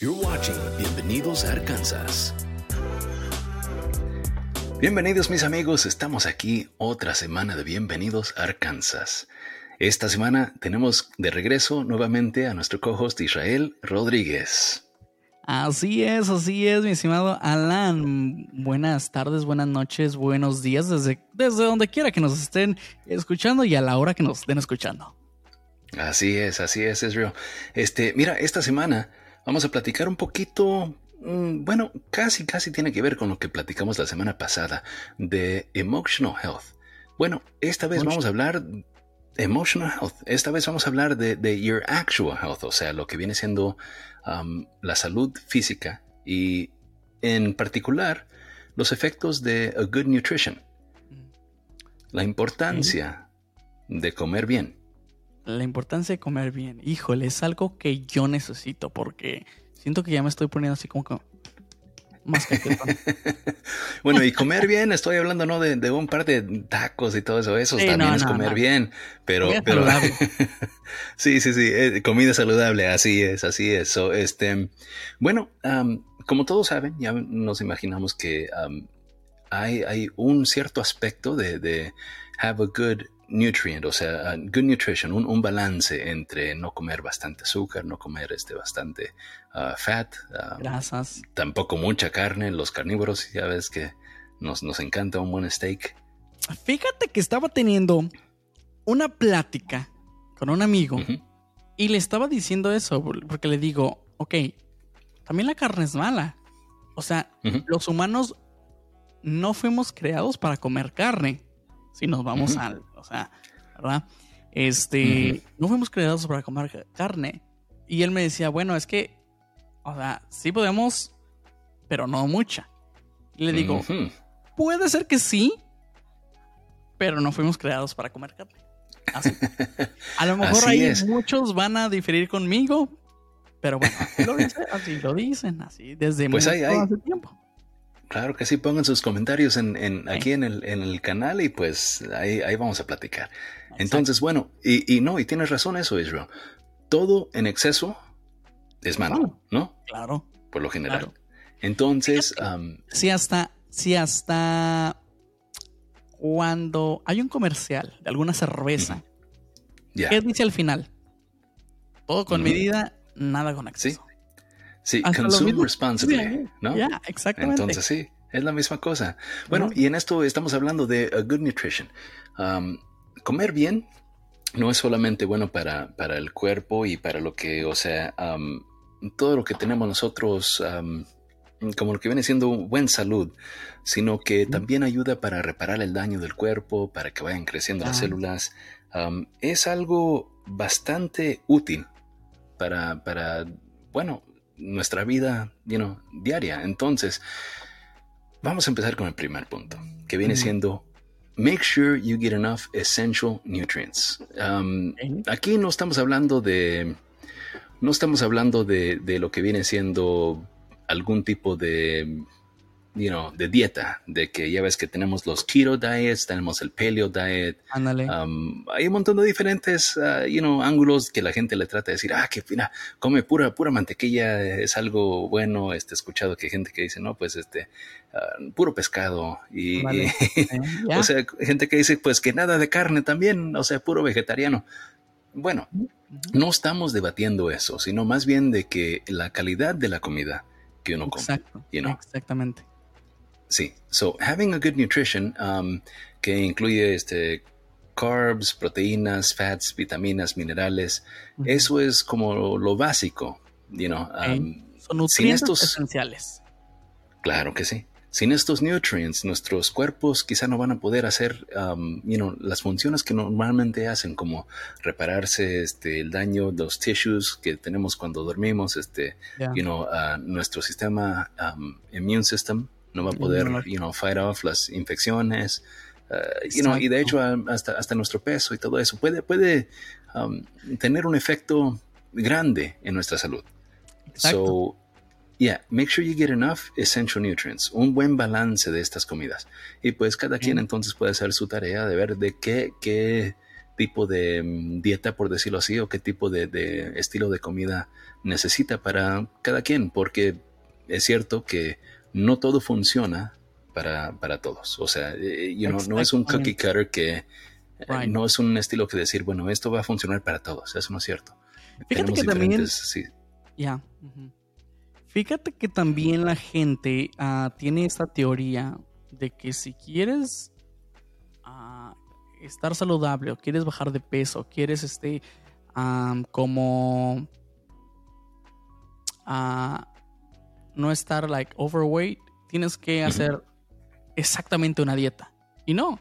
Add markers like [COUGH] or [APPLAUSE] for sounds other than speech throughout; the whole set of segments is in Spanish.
You're watching Bienvenidos a Arkansas. Bienvenidos mis amigos, estamos aquí otra semana de Bienvenidos a Arkansas. Esta semana tenemos de regreso nuevamente a nuestro co-host Israel Rodríguez. Así es, así es, mi estimado Alan. Buenas tardes, buenas noches, buenos días desde, desde donde quiera que nos estén escuchando y a la hora que nos estén escuchando. Así es, así es, Israel. Este, mira, esta semana vamos a platicar un poquito, mm, bueno, casi, casi tiene que ver con lo que platicamos la semana pasada de emotional health. Bueno, esta vez vamos a hablar emotional health. Esta vez vamos a hablar de, your actual health, o sea, lo que viene siendo um, la salud física y en particular los efectos de a good nutrition. La importancia de comer bien la importancia de comer bien. Híjole, es algo que yo necesito porque siento que ya me estoy poniendo así como que más que [LAUGHS] Bueno, y comer bien, estoy hablando no de, un par de tacos y todo eso, eso también es comer bien, pero, pero [LAUGHS] sí, sí, sí, eh, comida saludable, así es, así es. este, bueno, como todos saben, ya nos imaginamos que hay, hay un cierto aspecto de, de have a good nutrient, o sea, good nutrition, un, balance entre no comer bastante azúcar, no comer este bastante uh, fat, uh, grasas, tampoco mucha carne. Los carnívoros, ya ves que nos, nos encanta un buen steak. Fíjate que estaba teniendo una plática con un amigo y le estaba diciendo eso porque le digo, ok, también la carne es mala. O sea, los humanos no fuimos creados para comer carne si nos vamos al, o sea, ¿verdad? Este, no fuimos creados para comer carne. Y él me decía, bueno, es que, o sea, sí podemos, pero no mucha. Y le digo, puede ser que sí, pero no fuimos creados para comer carne. Así. A lo mejor ahí muchos van a diferir conmigo, pero bueno, lo dicen, así lo dicen, así desde pues hace tiempo. Claro que sí, pongan sus comentarios en, aquí en el, canal y pues ahí, vamos a platicar. Entonces, bueno, y, no, y tienes razón eso, Israel. Todo en exceso es malo, ¿no? Claro. Por lo general. Entonces, si hasta, si hasta cuando hay un comercial de alguna cerveza, ¿qué dice al final? Todo con medida, nada con exceso. Sí, consume responsibly, ¿no? Ya, exactamente. Entonces sí, es la misma cosa. Bueno, y en esto estamos hablando de a good nutrition. Um, comer bien no es solamente bueno para, para, el cuerpo y para lo que, o sea, um, todo lo que tenemos nosotros, um, como lo que viene siendo buena salud, sino que también ayuda para reparar el daño del cuerpo, para que vayan creciendo las células. es algo bastante útil para, para, bueno, nuestra vida diaria. Entonces, vamos a empezar con el primer punto, que viene siendo make sure you get enough essential nutrients. Um, aquí no estamos hablando de, no estamos hablando de, de lo que viene siendo algún tipo de you know, de dieta, de que ya ves que tenemos los keto diets, tenemos el paleo diet. Um, hay un montón de diferentes, uh, you know, ángulos que la gente le trata de decir, ah, que mira, come pura, pura mantequilla, es algo bueno. Este, he escuchado que hay gente que dice, no, pues este, uh, puro pescado. Y, [LAUGHS] o sea, gente que dice, pues que nada de carne también, o sea, puro vegetariano. Bueno, no estamos debatiendo eso, sino más bien de que la calidad de la comida que uno come. Exacto. Exactamente. Sí, so having a good nutrition um, que incluye este carbs, proteínas, fats, vitaminas, minerales, eso es como lo básico, you know. Um, Son nutrientes esenciales. Claro que sí. Sin estos nutrients, nuestros cuerpos quizá no van a poder hacer um, you know, las funciones que normalmente hacen, como repararse este, el daño de los tissues que tenemos cuando dormimos, este, you know, nuestro sistema um, immune system, no va a poder, you know, fight off las infecciones, uh, you know, y de hecho hasta, hasta nuestro peso y todo eso. Puede, puede um, tener un efecto grande en nuestra salud. So, yeah, make sure you get enough essential nutrients, un buen balance de estas comidas. Y pues cada quien entonces puede hacer su tarea de ver de qué, qué tipo de mm, dieta, por decirlo así, o qué tipo de, estilo de comida necesita para cada quien, porque es cierto que no todo funciona para, para todos. O sea, eh, no es un cookie cutter que eh, no es un estilo que decir, bueno, esto va a funcionar para todos. Eso no es cierto. Fíjate que también... Ya. Fíjate que también la gente ah, tiene esta teoría de que si quieres ah, estar saludable o quieres bajar de peso, quieres este como ah, no estar like overweight, tienes que hacer exactamente una dieta. Y no,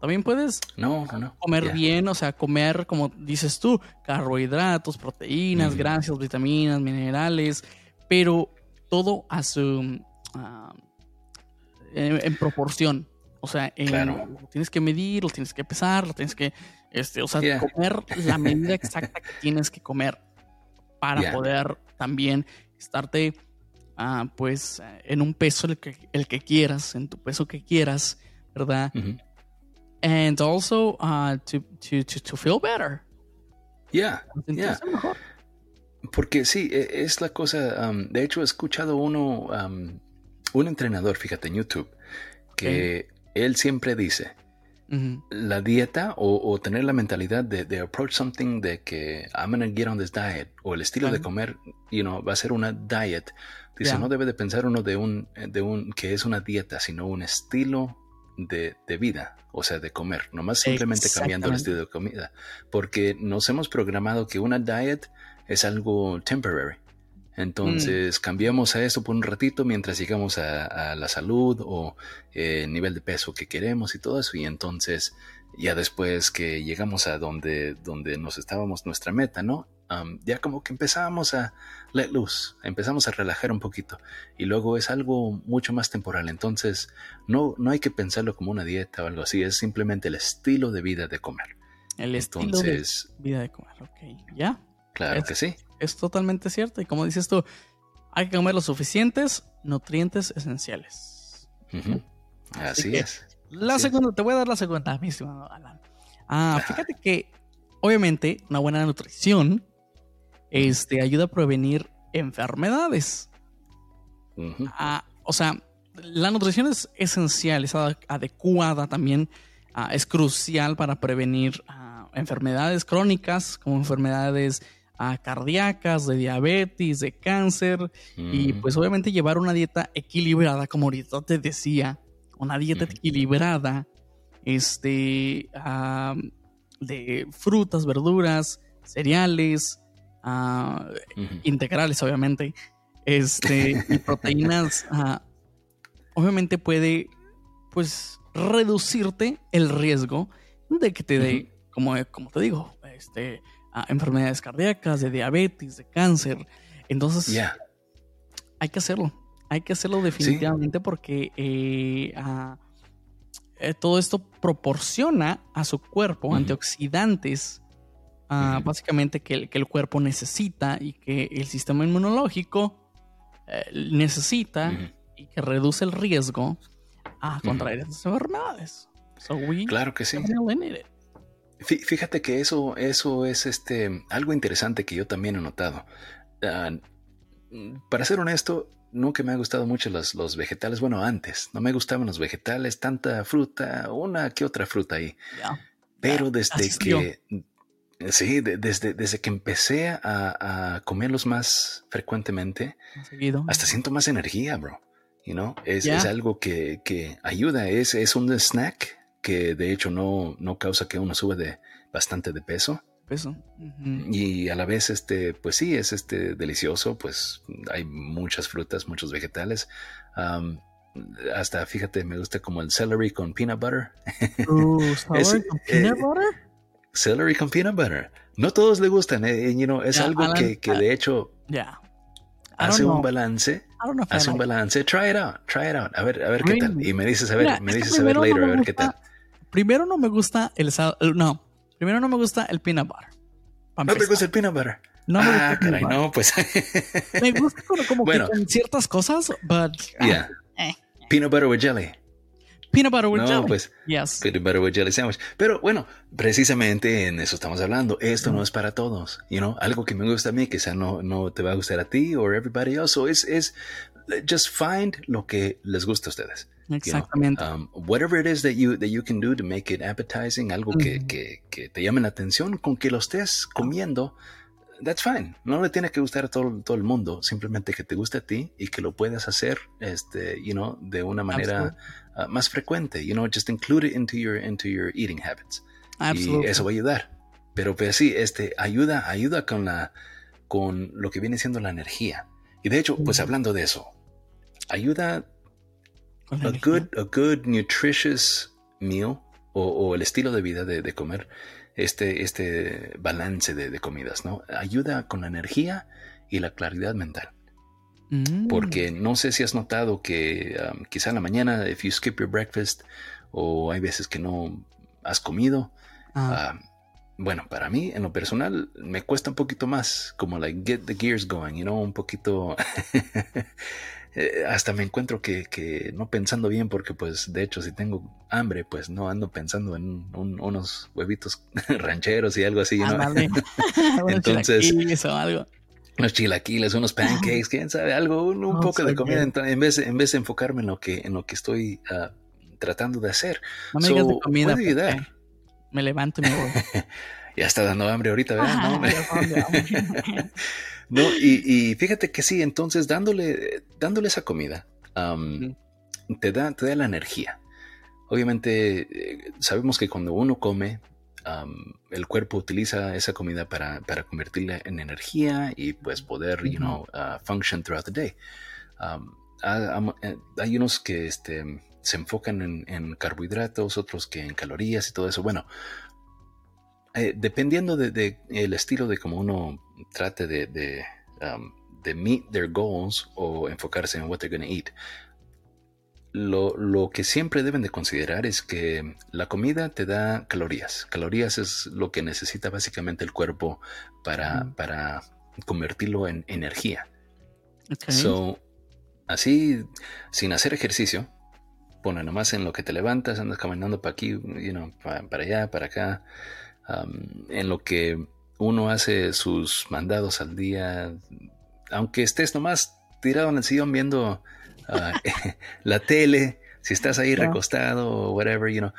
también puedes no, comer bien, o sea, comer, como dices tú, carbohidratos, proteínas, grasas, vitaminas, minerales, pero todo a su... Ah, en, proporción. O sea, lo tienes que medir, lo tienes que pesar, lo tienes que, este, o sea, comer la medida [LAUGHS] exacta que tienes que comer para poder también estarte, ah, pues, en un peso el que, el que quieras, en tu peso que quieras, ¿verdad? and also uh, to, to, to, feel better. Yeah, yeah. Porque sí, e, es la cosa. Um, de hecho, he escuchado uno, um, un entrenador, fíjate, en YouTube, que él siempre dice: la dieta o, tener la mentalidad de, approach something de que I'm gonna get on this diet o el estilo de comer, you know, va a ser una diet. Dice, no debe de pensar uno de un, de un que es una dieta, sino un estilo de, de vida o sea, de comer, nomás simplemente cambiando el estilo de comida, porque nos hemos programado que una diet es algo temporary. Entonces mm. cambiamos a eso por un ratito mientras llegamos a, la salud o el eh, nivel de peso que queremos y todo eso. Y entonces ya después que llegamos a donde, donde nos estábamos nuestra meta, ¿no? Ya como que empezamos a let loose, empezamos a relajar un poquito y luego es algo mucho más temporal. Entonces no, no hay que pensarlo como una dieta o algo así, es simplemente el estilo de vida de comer. El estilo de vida de comer, ok, ¿ya? Claro que sí. Es totalmente cierto y como dices tú, hay que comer los suficientes nutrientes esenciales. Así, es. La segunda, te voy a dar la segunda, mi estimado Alan. Ah, fíjate que obviamente una buena nutrición este, ayuda a prevenir enfermedades. Ah, o sea, la nutrición es esencial, es adecuada también, ah, es crucial para prevenir ah, enfermedades crónicas como enfermedades cardíacas, de diabetes, de cáncer y pues obviamente llevar una dieta equilibrada, como ahorita te decía, una dieta equilibrada, este, de frutas, verduras, cereales, Ah, integrales, obviamente, este, y proteínas, [LAUGHS] ah, obviamente puede, pues, reducirte el riesgo de que te dé, como, como te digo, este, ah, enfermedades cardíacas, de diabetes, de cáncer. Entonces, hay que hacerlo. Hay que hacerlo definitivamente porque eh, eh, todo esto proporciona a su cuerpo antioxidantes Básicamente que el, cuerpo necesita y que el sistema inmunológico eh, necesita y que reduce el riesgo a contraer estas enfermedades. claro que sí. Fíjate que eso, eso es este, algo interesante que yo también he notado. Ah, para ser honesto, nunca me ha gustado mucho los, los, vegetales. Bueno, antes no me gustaban los vegetales, tanta fruta, una que otra fruta ahí. Pero desde que, Sí, desde, desde que empecé a, comerlos más frecuentemente, hasta siento más energía, bro. You know? es, es, algo que, que ayuda, es, es, un snack que de hecho no, no causa que uno suba de bastante de peso. Peso. Y a la vez, este, pues sí, es este delicioso, pues hay muchas frutas, muchos vegetales. hasta fíjate, me gusta como el celery con peanut butter. Uh, [LAUGHS] ¿Celery con peanut eh, butter? Celery con peanut butter. No todos le gustan, eh, you know, es algo que, que, de hecho hace un balance. Hace un balance. Try it out, try it out. A ver, a ver qué tal. Y me dices a ver, me dices a ver later, a ver qué tal. Primero no me gusta el, no, primero no me gusta el peanut butter. No te gusta el peanut butter. No me ah, caray, no, pues. me gusta como, como que con ciertas cosas, but. Yeah. Eh. Peanut butter with jelly. Peanut butter with no, jelly. pues yes. peanut butter with jelly sandwich. Pero bueno, precisamente en eso estamos hablando. Esto no es para todos, you know. Algo que me gusta a mí, quizá no, no te va a gustar a ti o everybody else. So es, es just find lo que les gusta a ustedes. Exactamente. You know? um, whatever it is that you that you can do to make it appetizing, algo que, que, que, te llame la atención, con que lo estés comiendo, that's fine. No le tiene que gustar a todo, todo el mundo, simplemente que te guste a ti y que lo puedas hacer, este, you know, de una manera uh, más frecuente. You know, just include it into your into your eating habits. Absolutely. Y eso va a ayudar. Pero pues sí, este, ayuda, ayuda con la, con lo que viene siendo la energía. Y de hecho, pues hablando de eso, ayuda a good, a good nutritious meal o, o el estilo de vida de, de, comer, este, este balance de, de, comidas, ¿no? Ayuda con la energía y la claridad mental. Mm. Porque no sé si has notado que um, quizá en la mañana, if you skip your breakfast, o hay veces que no has comido, Ah. uh, bueno, para mí, en lo personal, me cuesta un poquito más, como like get the gears going, you know, un poquito. [LAUGHS] Eh, hasta me encuentro que, que, no pensando bien, porque pues de hecho si tengo hambre, pues no ando pensando en un, unos huevitos [LAUGHS] rancheros y algo así, ¿no? [LAUGHS] Entonces, o algo. Unos chilaquiles, unos pancakes, quién sabe, algo, un, un No, poco de soy comida, en vez, en vez de enfocarme en lo que, en lo que estoy uh, tratando de hacer. No me digas de comida. ayudar. Me levanto y me voy. [LAUGHS] Ya está dando hambre ahorita, ¿verdad? Ah, No. [LAUGHS] No, y, y fíjate que sí, entonces dándole, dándole esa comida, um, te, da, te da la energía. Obviamente, eh, sabemos que cuando uno come, um, el cuerpo utiliza esa comida para, para, convertirla en energía y pues poder, you know, uh, function throughout the day. Um, hay unos que este, se enfocan en, en, carbohidratos, otros que en calorías y todo eso. Bueno, eh, dependiendo del de, el estilo de cómo uno trate de, de, um, de, meet their goals o enfocarse en what they're going to eat, lo, lo, que siempre deben de considerar es que la comida te da calorías. Calorías es lo que necesita básicamente el cuerpo para, mm. para convertirlo en energía. Okay. So, así, sin hacer ejercicio, pone nomás en lo que te levantas, andas caminando para aquí, you know, para, para allá, para acá. Um, en lo que uno hace sus mandados al día, aunque estés nomás tirado en el sillón viendo uh, [LAUGHS] la tele, si estás ahí yeah. recostado o whatever, you know,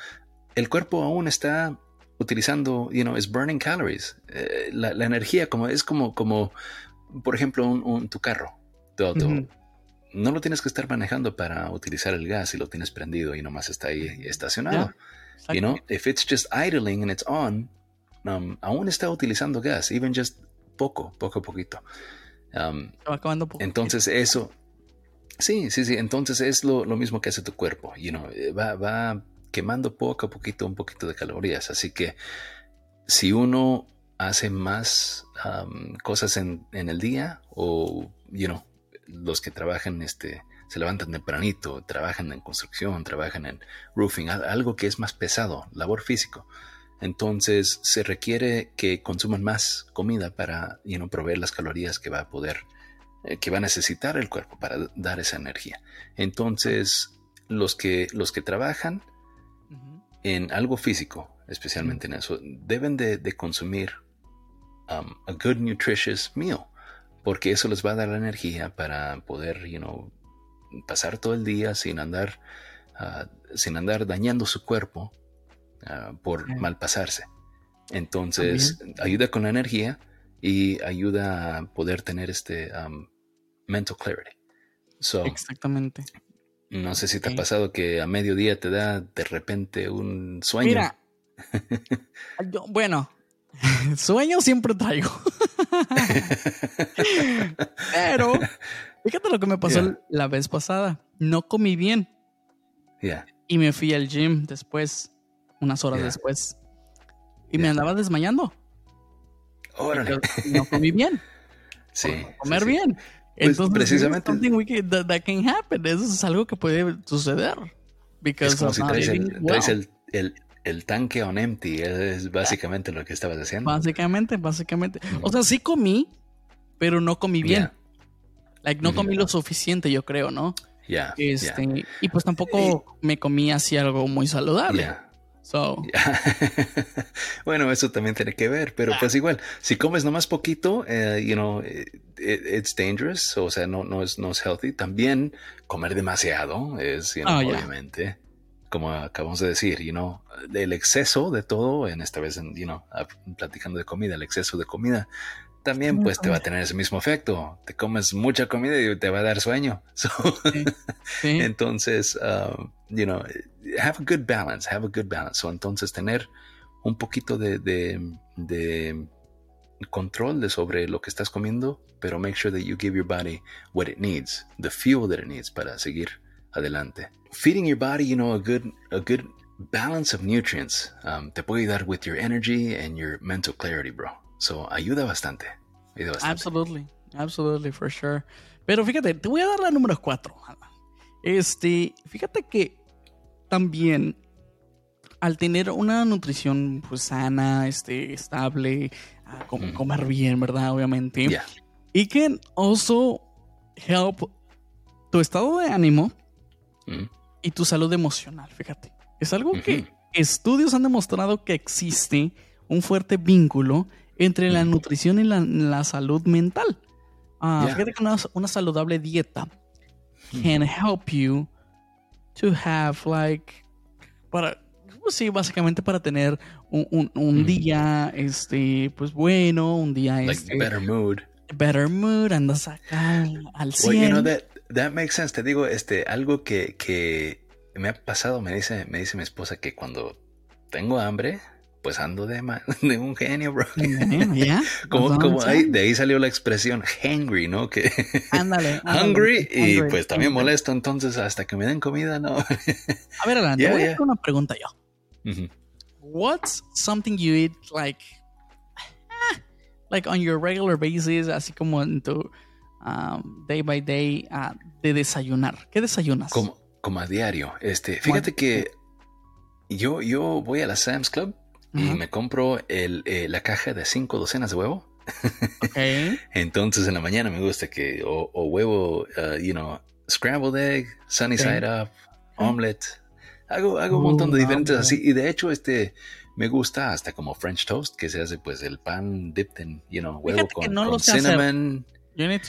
el cuerpo aún está utilizando, you know, is burning calories. Eh, la, la, energía como es como, como por ejemplo, un, un, tu carro, tu auto. No lo tienes que estar manejando para utilizar el gas y lo tienes prendido y nomás está ahí estacionado. Yeah. You know, if it's just idling and it's on, um, aún está utilizando gas, even just poco, poco a poquito. Um, acabando poco. Entonces eso, sí, sí, sí, entonces es lo, mismo que hace tu cuerpo, you know, va, va quemando poco a poquito un poquito de calorías, así que si uno hace más um, cosas en, el día o, you know, los que trabajan, este, se levantan tempranito, trabajan en construcción, trabajan en roofing, algo que es más pesado, labor físico. Entonces se requiere que consuman más comida para you know, proveer las calorías que va a poder, eh, que va a necesitar el cuerpo para dar esa energía. Entonces los que, los que trabajan uh -huh. en algo físico, especialmente en eso, deben de, de consumir um, a good nutritious meal, porque eso les va a dar la energía para poder, you know, pasar todo el día sin andar, uh, sin andar dañando su cuerpo Uh, por okay. mal pasarse. Entonces, También. ayuda con la energía y ayuda a poder tener este um, mental clarity. So, Exactamente. No sé si te okay. ha pasado que a mediodía te da de repente un sueño. Mira, [LAUGHS] yo, bueno, [LAUGHS] sueño siempre traigo. [LAUGHS] Pero, fíjate lo que me pasó yeah. la vez pasada. No comí bien. Yeah. Y me fui al gym después unas horas yeah. después. Y me andaba desmayando. Órale. No comí bien. sí. comer sí, sí. bien. Pues Entonces, precisamente. Can, that, that, can happen. Eso es algo que puede suceder. Es como si traes, el, traes el, el, el, tanque on empty. Es básicamente lo que estabas haciendo. Básicamente, básicamente. Mm. O sea, sí comí, pero no comí bien. Yeah. Like, no comí mm. lo suficiente, yo creo, ¿no? Yeah, este, Y pues tampoco me comí así algo muy saludable. So. [LAUGHS] bueno, eso también tiene que ver, pero pues igual, si comes nomás poquito, uh, you know, it, it's dangerous, o sea, no, no, es, no es healthy. También comer demasiado es, you know, oh, obviamente, como acabamos de decir, you know, el exceso de todo, en esta vez, you know, platicando de comida, el exceso de comida también pues te va a tener ese mismo efecto. Te comes mucha comida y te va a dar sueño. [LAUGHS] Entonces, um, you know, have a good balance, have a good balance. So, entonces tener un poquito de, de, control de sobre lo que estás comiendo, pero make sure that you give your body what it needs, the fuel that it needs para seguir adelante. Feeding your body, you know, a good, a good balance of nutrients um, te puede ayudar with your energy and your mental clarity, bro. So, ayuda bastante. Ayuda bastante. Absolutely. Absolutely, for sure. Pero fíjate, te voy a dar la número 4. Este, fíjate que también al tener una nutrición pues sana, este, estable, ah, comer bien, ¿verdad? Obviamente. Y que also help tu estado de ánimo y tu salud emocional, fíjate. Es algo que estudios han demostrado que existe un fuerte vínculo entre la nutrición y la, salud mental. Uh, Fíjate que una, saludable dieta can help you to have like para pues sí básicamente para tener un, un, día este pues bueno un día like este better mood. better mood andas acá al 100 well, you know that that makes sense. Te digo este algo que, que me ha pasado me dice me dice mi esposa que cuando tengo hambre pues ando de, [LAUGHS] de un genio, bro. [LAUGHS] como, como ahí, de ahí salió la expresión hangry, ¿no? Que [LAUGHS] ándale, hungry y pues también molesto, entonces hasta que me den comida, ¿no? a ver, Alan, voy a hacer una pregunta yo. What's something you eat like, eh, like on your regular basis, así como en tu um, day by day uh, de desayunar? ¿Qué desayunas? Como, como a diario. Este, fíjate que yo, yo voy a la Sam's Club y me compro el, eh, la caja de cinco docenas de huevo. [LAUGHS] Entonces en la mañana me gusta que o, huevo, uh, you know, scrambled egg, sunny side up, omelette. Hago, hago un montón de diferentes así. Y de hecho, este me gusta hasta como French toast, que se hace pues el pan dipped en, you know, huevo con, cinnamon. Eh,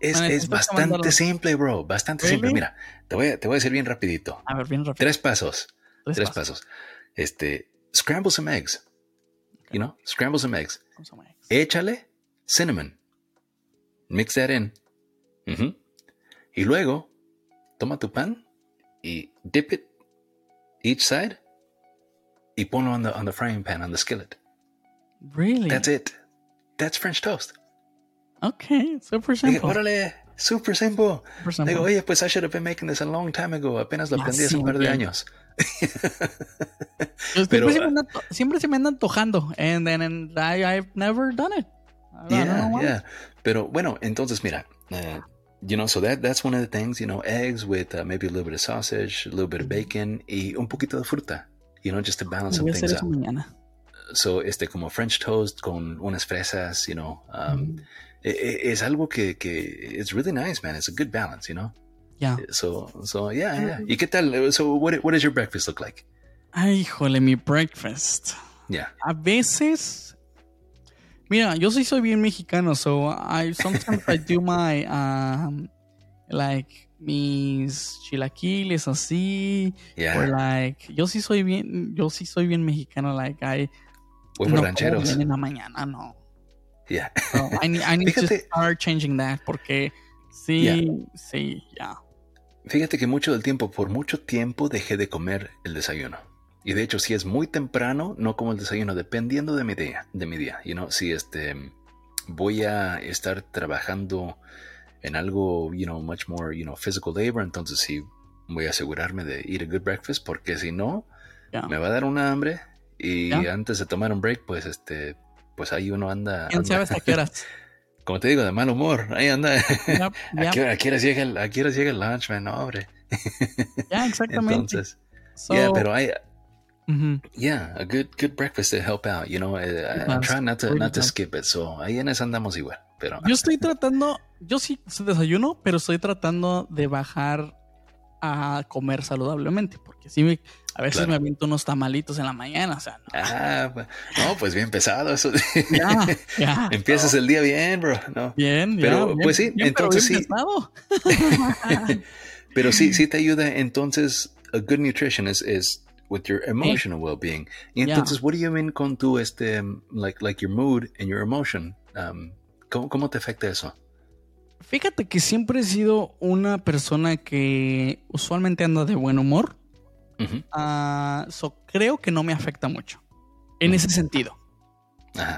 es, es bastante simple, bro. Bastante simple. Mira, te voy, a, te voy a decir bien rapidito. A ver, bien rápido. Tres pasos. Tres, pasos. Este, scramble some eggs. You know, scramble some eggs. Some eggs. Échale cinnamon. Mix that in. Mm-hmm. Y luego, toma tu pan y dip it each side y ponlo on the, on the frying pan, on the skillet. Really? That's it. That's French toast. Okay, super simple. órale, super simple. Super simple. Digo, oye, pues I should have been making this a long time ago. Apenas lo aprendí hace un par de años. Pero, siempre, se me anda antojando. And then I, I've never done it. Yeah, yeah. Pero bueno, entonces mira, uh, you know, so that that's one of the things, you know, eggs with uh, maybe a little bit of sausage, a little bit of bacon y un poquito de fruta, you know, just to balance some things out. Mañana. So, este como French toast con unas fresas, you know, um, mm. es algo que, que it's really nice, man. It's a good balance, you know. Yeah. So, so yeah, yeah. ¿Y qué tal? So, what, what does your breakfast look like? Ay, híjole, mi breakfast. Yeah. A veces. Mira, yo sí soy bien mexicano, so I sometimes I do my [LAUGHS] um like mis chilaquiles así. Yeah. Or like, yo sí soy bien, yo sí soy bien mexicano, like I. Huevos no rancheros. en la mañana, no. Yeah. So I need, I [LAUGHS] need to start changing that porque sí, sí, ya. Fíjate que mucho del tiempo, por mucho tiempo, dejé de comer el desayuno. Y de hecho, si es muy temprano, no como el desayuno, dependiendo de mi día. De mi día. You know, si este voy a estar trabajando en algo, you know, much more, you know, physical labor, entonces sí voy a asegurarme de eat a good breakfast, porque si no, me va a dar una hambre. Y antes de tomar un break, pues este, pues ahí uno anda. ¿Quién sabe hasta qué horas? [LAUGHS] como te digo, de mal humor. Ahí anda. [LAUGHS] ¿A, qué, hora llega el, llega el lunch, man? No, hombre. Ya, exactamente. Entonces, yeah, pero hay, Yeah, a good good breakfast to help out. You know, eh, I, am trying not to not to skip it. So ahí en eso andamos igual. Pero yo estoy tratando, yo sí desayuno, pero estoy tratando de bajar a comer saludablemente, porque si me, a veces me aviento unos tamalitos en la mañana, o sea, no. Ah, no, pues bien pesado eso. Ya, [LAUGHS] ya. Empiezas el día bien, bro. No. Bien, pero pues sí, entonces sí. [LAUGHS] pero sí, sí te ayuda. Entonces, a good nutrition is, is with your emotional well-being. Y entonces, what do you mean con tu este, like, like your mood and your emotion? Um, ¿cómo, ¿Cómo te afecta eso? Fíjate que siempre he sido una persona que usualmente anda de buen humor. Ah, creo que no me afecta mucho. En ese sentido.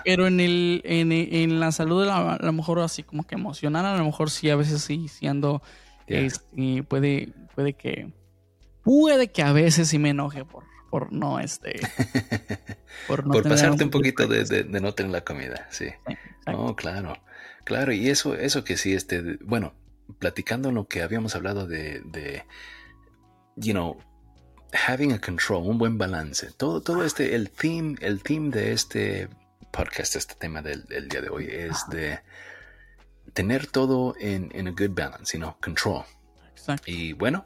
Pero en el, en, la salud, a, lo mejor así como que emocional, a lo mejor sí, a veces sí, sí ando. Este, puede, puede que. Puede que a veces sí me enoje por, por no este. [LAUGHS] por, no por pasarte un poquito de, no tener la comida, sí. oh, claro. Claro, y eso, eso que sí, este, bueno, platicando lo que habíamos hablado de, de, you know, having a control, un buen balance. Todo, todo este, el theme, el theme de este podcast, este tema del, día de hoy, es de tener todo en, en a good balance, you know, control. Exacto. Y bueno.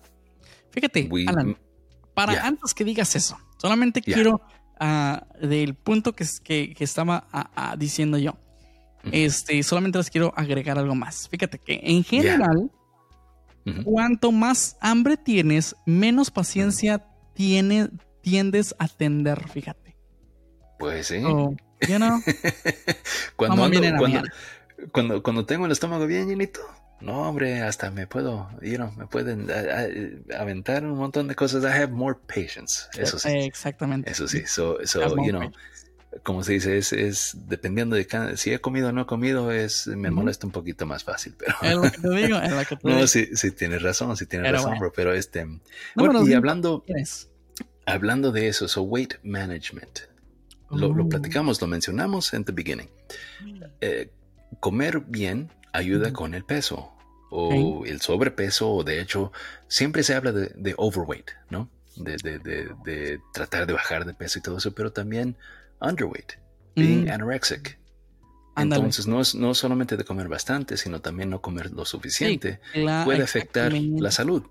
Fíjate, Alan, para antes que digas eso, solamente quiero, uh, del punto que, que, que estaba uh, diciendo yo, este, solamente les quiero agregar algo más. Fíjate que en general, cuanto más hambre tienes, menos paciencia tiene, tiendes a atender, fíjate. Pues sí. [LAUGHS] cuando, cuando, cuando, tengo el estómago bien llenito, no, hombre, hasta me puedo, you know, me pueden aventar un montón de cosas. I have more patience. Eso sí. Exactamente. Eso sí. So, so you know, como se dice, es, es dependiendo de cada, si he comido o no he comido, es, me molesta un poquito más fácil. Pero, es lo que te digo, es lo que [LAUGHS] te No, sí, sí tienes razón, sí tienes razón, bro, pero este, bueno, y hablando, hablando de eso, so weight management, lo, lo, oh. platicamos, lo mencionamos en the beginning. Eh, comer bien ayuda con el peso o el sobrepeso, o de hecho, siempre se habla de, de overweight, ¿no? De, de, de, tratar de bajar de peso y todo eso, pero también underweight, being mm. anorexic. Entonces no es no solamente de comer bastante, sino también no comer lo suficiente puede afectar la salud.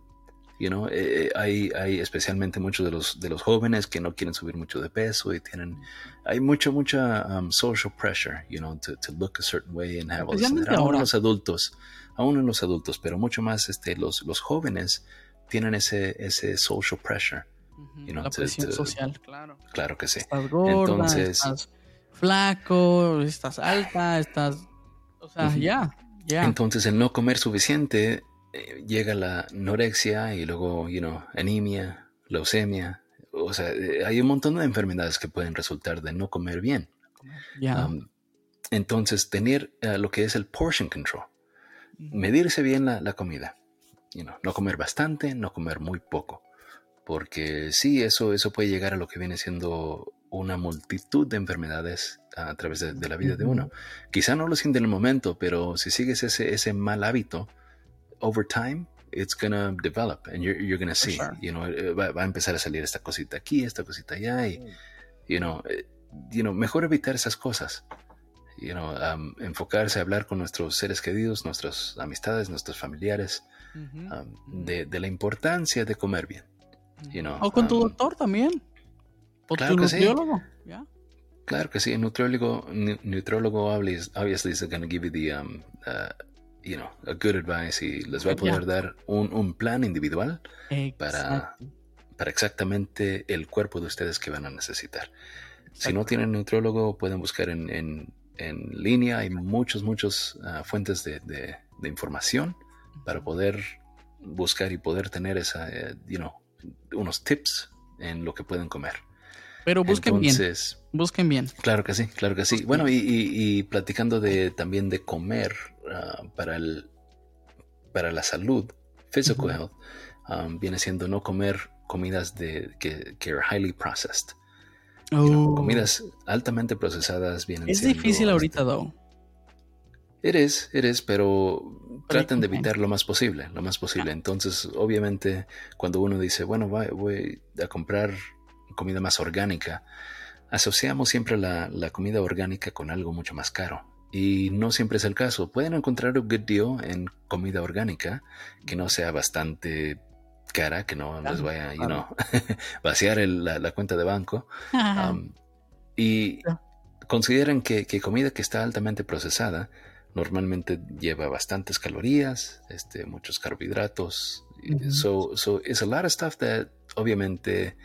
You know, eh, eh, hay, hay especialmente muchos de los de los jóvenes que no quieren subir mucho de peso y tienen hay mucha mucha um, social pressure, you know, to, to, look a certain way and have all this. Aún los adultos, aún en los adultos, pero mucho más este los los jóvenes tienen ese ese social pressure la presión social, claro. Claro que sí. Estás gorda, Entonces, estás flaco, estás alta, estás... O sea, ya, ya. Entonces el no comer suficiente eh, llega la anorexia y luego, you know, anemia, leucemia. O sea, eh, hay un montón de enfermedades que pueden resultar de no comer bien. Ya. Um, entonces, tener eh, lo que es el portion control. Medirse bien la, la comida. You know, no comer bastante, no comer muy poco porque sí, eso, eso puede llegar a lo que viene siendo una multitud de enfermedades a través de, la vida de uno. Quizá no lo siente en el momento, pero si sigues ese, ese mal hábito, over time, it's gonna develop and you're, you're gonna see, you know, eh, va, a empezar a salir esta cosita aquí, esta cosita allá y, you know, eh, you know mejor evitar esas cosas. You know, um, enfocarse a hablar con nuestros seres queridos, nuestras amistades, nuestros familiares, um, de, de la importancia de comer bien o con tu um, doctor también. O claro tu nutriólogo. Claro que sí, el nutriólogo, nutriólogo obviously is going to give you the, um, uh, you know, a good advice y les va a poder dar un, un, plan individual para, para exactamente el cuerpo de ustedes que van a necesitar. Si no tienen nutriólogo, pueden buscar en, en, en línea. Hay muchos, muchos uh, fuentes de, de, de, información para poder buscar y poder tener esa, uh, you know, unos tips en lo que pueden comer. Pero busquen Entonces, bien. Busquen bien. Claro que sí, claro que sí. Bueno, y, platicando de también de comer ah, para el para la salud, physical health, um, viene siendo no comer comidas de que, que are highly processed. Oh. comidas altamente procesadas vienen Es difícil ahorita, though. Eres, eres, pero traten de evitar lo más posible, lo más posible. Entonces, obviamente, cuando uno dice, bueno, voy a comprar comida más orgánica, asociamos siempre la, comida orgánica con algo mucho más caro. Y no siempre es el caso. Pueden encontrar un good deal en comida orgánica que no sea bastante cara, que no les vaya you know, [LAUGHS] vaciar la, cuenta de banco. Um, y consideren que, comida que está altamente procesada normalmente lleva bastantes calorías, este, muchos carbohidratos. So, so it's a lot of stuff that obviamente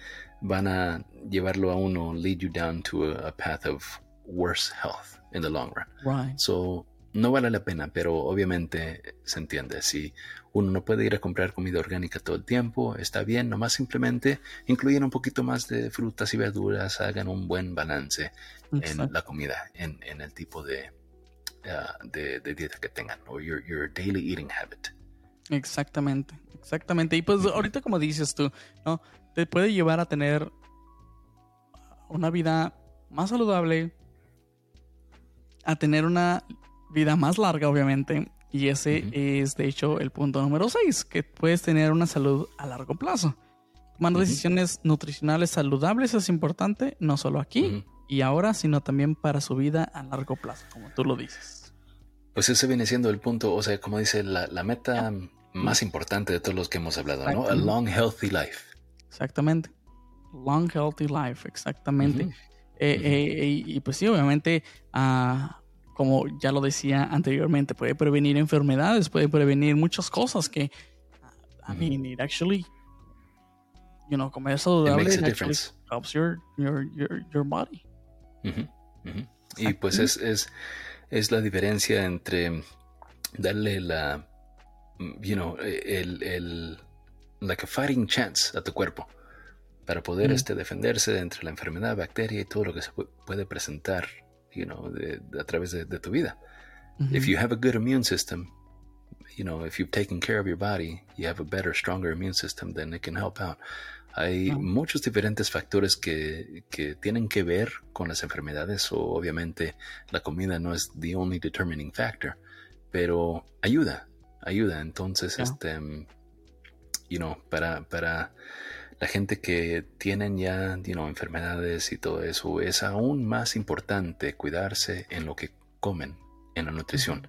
van a llevarlo a uno, lead you down to a, path of worse health in the long run. So no vale la pena, pero obviamente se entiende. Si uno no puede ir a comprar comida orgánica todo el tiempo, está bien, nomás simplemente incluyen un poquito más de frutas y verduras, hagan un buen balance en la comida, en, el tipo de, uh, de, dieta que tengan, o your, your daily eating habit. Exactamente, exactamente. Y pues ahorita como dices tú, ¿no? Te puede llevar a tener una vida más saludable, a tener una vida más larga, obviamente. Y ese es, de hecho, el punto número 6, que puedes tener una salud a largo plazo. Tomando decisiones nutricionales saludables es importante, no solo aquí y ahora, sino también para su vida a largo plazo, como tú lo dices. Pues ese viene siendo el punto, o sea, como dice, la, meta más importante de todos los que hemos hablado, ¿no? A long, healthy life. Exactamente. Long, healthy life, exactamente. Eh, eh, y, pues sí, obviamente, uh, como ya lo decía anteriormente, puede prevenir enfermedades, puede prevenir muchas cosas que, I mean, it actually, you know, comer saludable it helps your, your, your, your body. Y pues es, es, es, la diferencia entre darle la, you know, el, el, like a fighting chance a tu cuerpo para poder este, defenderse entre la enfermedad, bacteria y todo lo que se puede presentar you know, de, a través de, de, tu vida. If you have a good immune system, you know, if you've taken care of your body, you have a better, stronger immune system, then it can help out. Hay muchos diferentes factores que, que, tienen que ver con las enfermedades o obviamente la comida no es the only determining factor, pero ayuda, ayuda. Entonces, este, you know, para, para la gente que tienen ya enfermedades y todo eso, es aún más importante cuidarse en lo que comen, en la nutrición,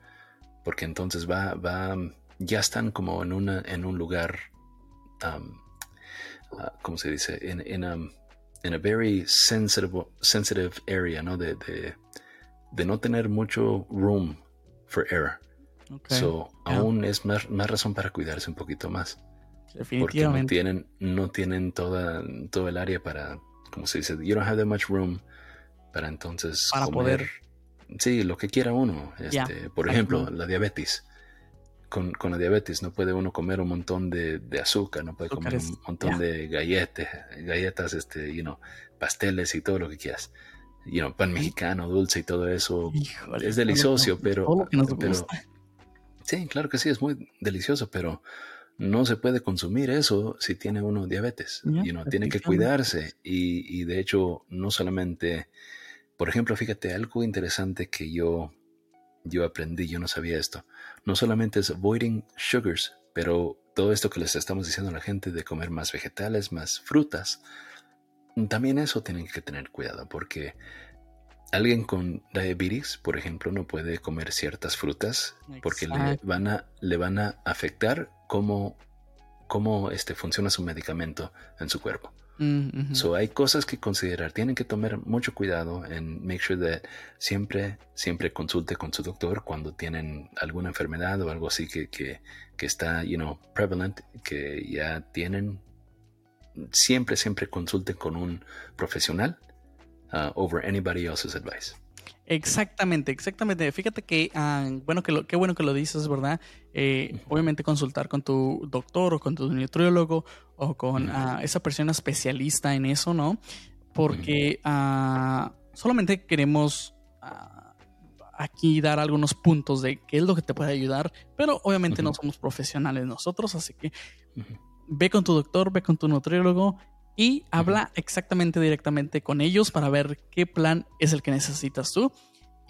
porque entonces va, va, ya están como en, una, en un lugar, um, uh, ¿cómo se dice? En, en, a, very sensitive, sensitive area, ¿no? De, de, no tener mucho room for error. So, aún es más razón para cuidarse un poquito más. Porque no tienen, no tienen toda, todo el área para, como se dice, you don't have that much room para entonces para poder. Sí, lo que quiera uno. Este, por ejemplo, la diabetes. Con, con, la diabetes no puede uno comer un montón de, de azúcar, no puede comer un montón de galletas, galletas, este, you know, pasteles y todo lo que quieras. You know, pan mexicano, dulce y todo eso. es delicioso, pero, pero sí, claro que sí, es muy delicioso, pero no se puede consumir eso si tiene uno diabetes. y uno tiene que cuidarse. Y, de hecho, no solamente, por ejemplo, fíjate, algo interesante que yo, yo aprendí, yo no sabía esto. No solamente es avoiding sugars, pero todo esto que les estamos diciendo a la gente de comer más vegetales, más frutas, también eso tienen que tener cuidado porque alguien con diabetes, por ejemplo, no puede comer ciertas frutas porque le van a, le van a afectar cómo, cómo este, funciona su medicamento en su cuerpo. Mm, so hay cosas que considerar. Tienen que tomar mucho cuidado en make sure that siempre, siempre consulte con su doctor cuando tienen alguna enfermedad o algo así que, que, que está, you know, prevalent, que ya tienen. Siempre, siempre consulten con un profesional uh, over anybody else's advice. Exactamente, exactamente. Fíjate que, ah, bueno, que qué bueno que lo dices, ¿verdad? Eh, obviamente consultar con tu doctor o con tu nutriólogo o con ah, esa persona especialista en eso, ¿no? Porque ah, solamente queremos aquí dar algunos puntos de qué es lo que te puede ayudar, pero obviamente no somos profesionales nosotros, así que ve con tu doctor, ve con tu nutriólogo y habla exactamente directamente con ellos para ver qué plan es el que necesitas tú.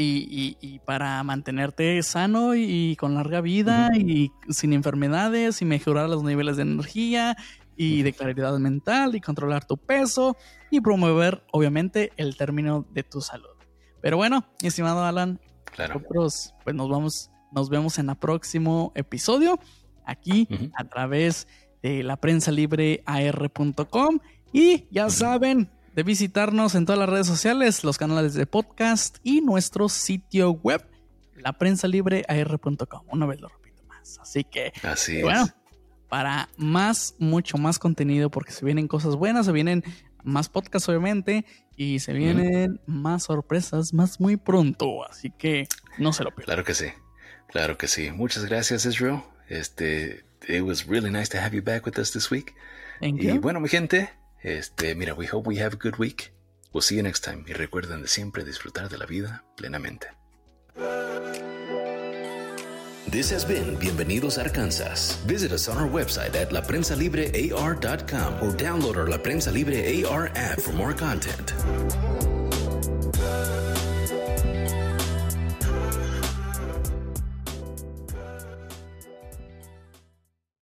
Y, para mantenerte sano y, con larga vida y sin enfermedades y mejorar los niveles de energía y de claridad mental y controlar tu peso y promover obviamente el término de tu salud. Pero bueno, estimado Alan, nosotros pues nos vamos, nos vemos en el próximo episodio aquí a través de la prensa libre ar.com y ya saben de visitarnos en todas las redes sociales, los canales de podcast y nuestro sitio web, la prensa libre ar.com. Una vez lo repito más. Así que, Así bueno, para más, mucho más contenido, porque se vienen cosas buenas, se vienen más podcasts, obviamente, y se vienen más sorpresas más muy pronto. Así que no se lo pierdan. Claro que sí, claro que sí. Muchas gracias, Israel. Este, it was really nice to have you back with us this week. Thank y you. bueno, mi gente, este, mira, we hope we have a good week. We'll see you next time. Y recuerden de siempre disfrutar de la vida plenamente. This has been Bienvenidos a Arkansas. Visit us on our website at laprensalibrear.com or download our La Prensa Libre AR app for more content.